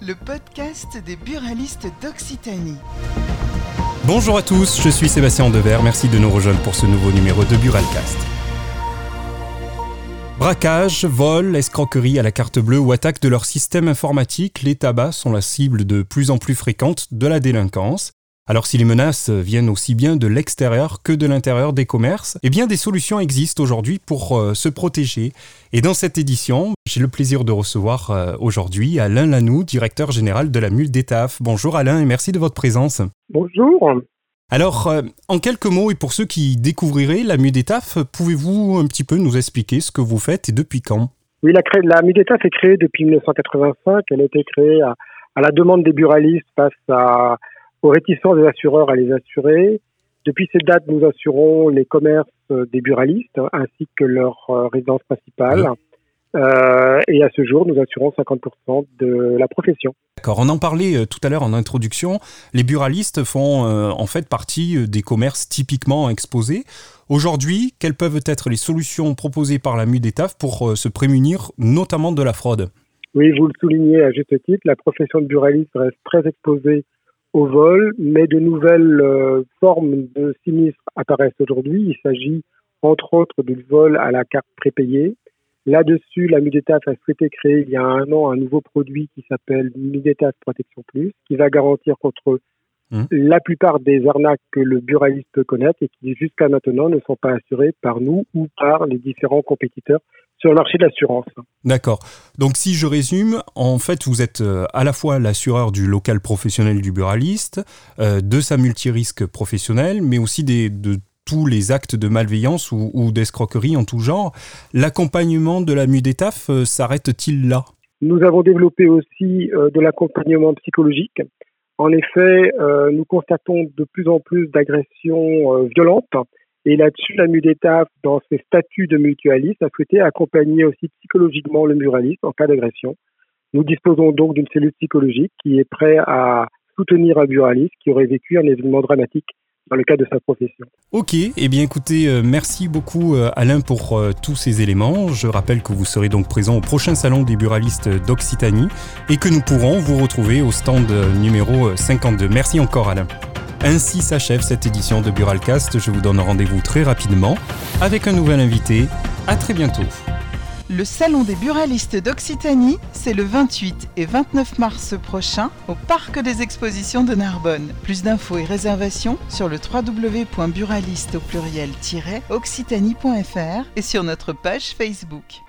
Le podcast des buralistes d'Occitanie. Bonjour à tous, je suis Sébastien Dever, merci de nous rejoindre pour ce nouveau numéro de Buralcast. Braquage, vol, escroquerie à la carte bleue ou attaque de leur système informatique, les tabacs sont la cible de plus en plus fréquente de la délinquance. Alors si les menaces viennent aussi bien de l'extérieur que de l'intérieur des commerces, eh bien des solutions existent aujourd'hui pour euh, se protéger. Et dans cette édition, j'ai le plaisir de recevoir euh, aujourd'hui Alain Lanoux, directeur général de la Mule d'Étaf. Bonjour Alain et merci de votre présence. Bonjour. Alors, euh, en quelques mots, et pour ceux qui découvriraient la MUDETAF, pouvez-vous un petit peu nous expliquer ce que vous faites et depuis quand? Oui, la, la MUDETAF est créée depuis 1985. Elle a été créée à, à la demande des buralistes face à aux réticences des assureurs à les assurer. Depuis cette date, nous assurons les commerces des buralistes ainsi que leur euh, résidence principale. Euh, et à ce jour, nous assurons 50% de la profession. D'accord, on en parlait euh, tout à l'heure en introduction. Les buralistes font en fait partie des commerces typiquement exposés. Aujourd'hui, quelles peuvent être les solutions proposées par la MUDETAF pour se prémunir notamment de la fraude? Oui, vous le soulignez à juste titre, la profession de buraliste reste très exposée au vol, mais de nouvelles euh, formes de sinistres apparaissent aujourd'hui. Il s'agit entre autres du vol à la carte prépayée. Là-dessus, la Mudetaf a souhaité créer il y a un an un nouveau produit qui s'appelle Mudetaf Protection Plus, qui va garantir contre mmh. la plupart des arnaques que le buraliste peut connaître et qui jusqu'à maintenant ne sont pas assurées par nous ou par les différents compétiteurs sur le marché de l'assurance. D'accord. Donc si je résume, en fait, vous êtes euh, à la fois l'assureur du local professionnel du buraliste, euh, de sa multirisque professionnelle, mais aussi des, de tous les actes de malveillance ou, d'escroquerie en tout genre. L'accompagnement de la MUDETAF euh, s'arrête-t-il là? Nous avons développé aussi de l'accompagnement psychologique. En effet, nous constatons de plus en plus d'agressions violentes et là-dessus, la MUDETAF, dans ses statuts de mutualiste, a souhaité accompagner aussi psychologiquement le muraliste en cas d'agression. Nous disposons donc d'une cellule psychologique qui est prête à soutenir un muraliste qui aurait vécu un événement dramatique dans le cadre de sa profession. Ok, eh bien écoutez, euh, merci beaucoup euh, Alain pour euh, tous ces éléments. Je rappelle que vous serez donc présent au prochain salon des buralistes d'Occitanie et que nous pourrons vous retrouver au stand numéro 52. Merci encore Alain. Ainsi s'achève cette édition de Buralcast. Je vous donne rendez-vous très rapidement avec un nouvel invité. À très bientôt. Le Salon des buralistes d'Occitanie, c'est le 28 et 29 mars prochain au Parc des Expositions de Narbonne. Plus d'infos et réservations sur le www.buraliste au pluriel-occitanie.fr et sur notre page Facebook.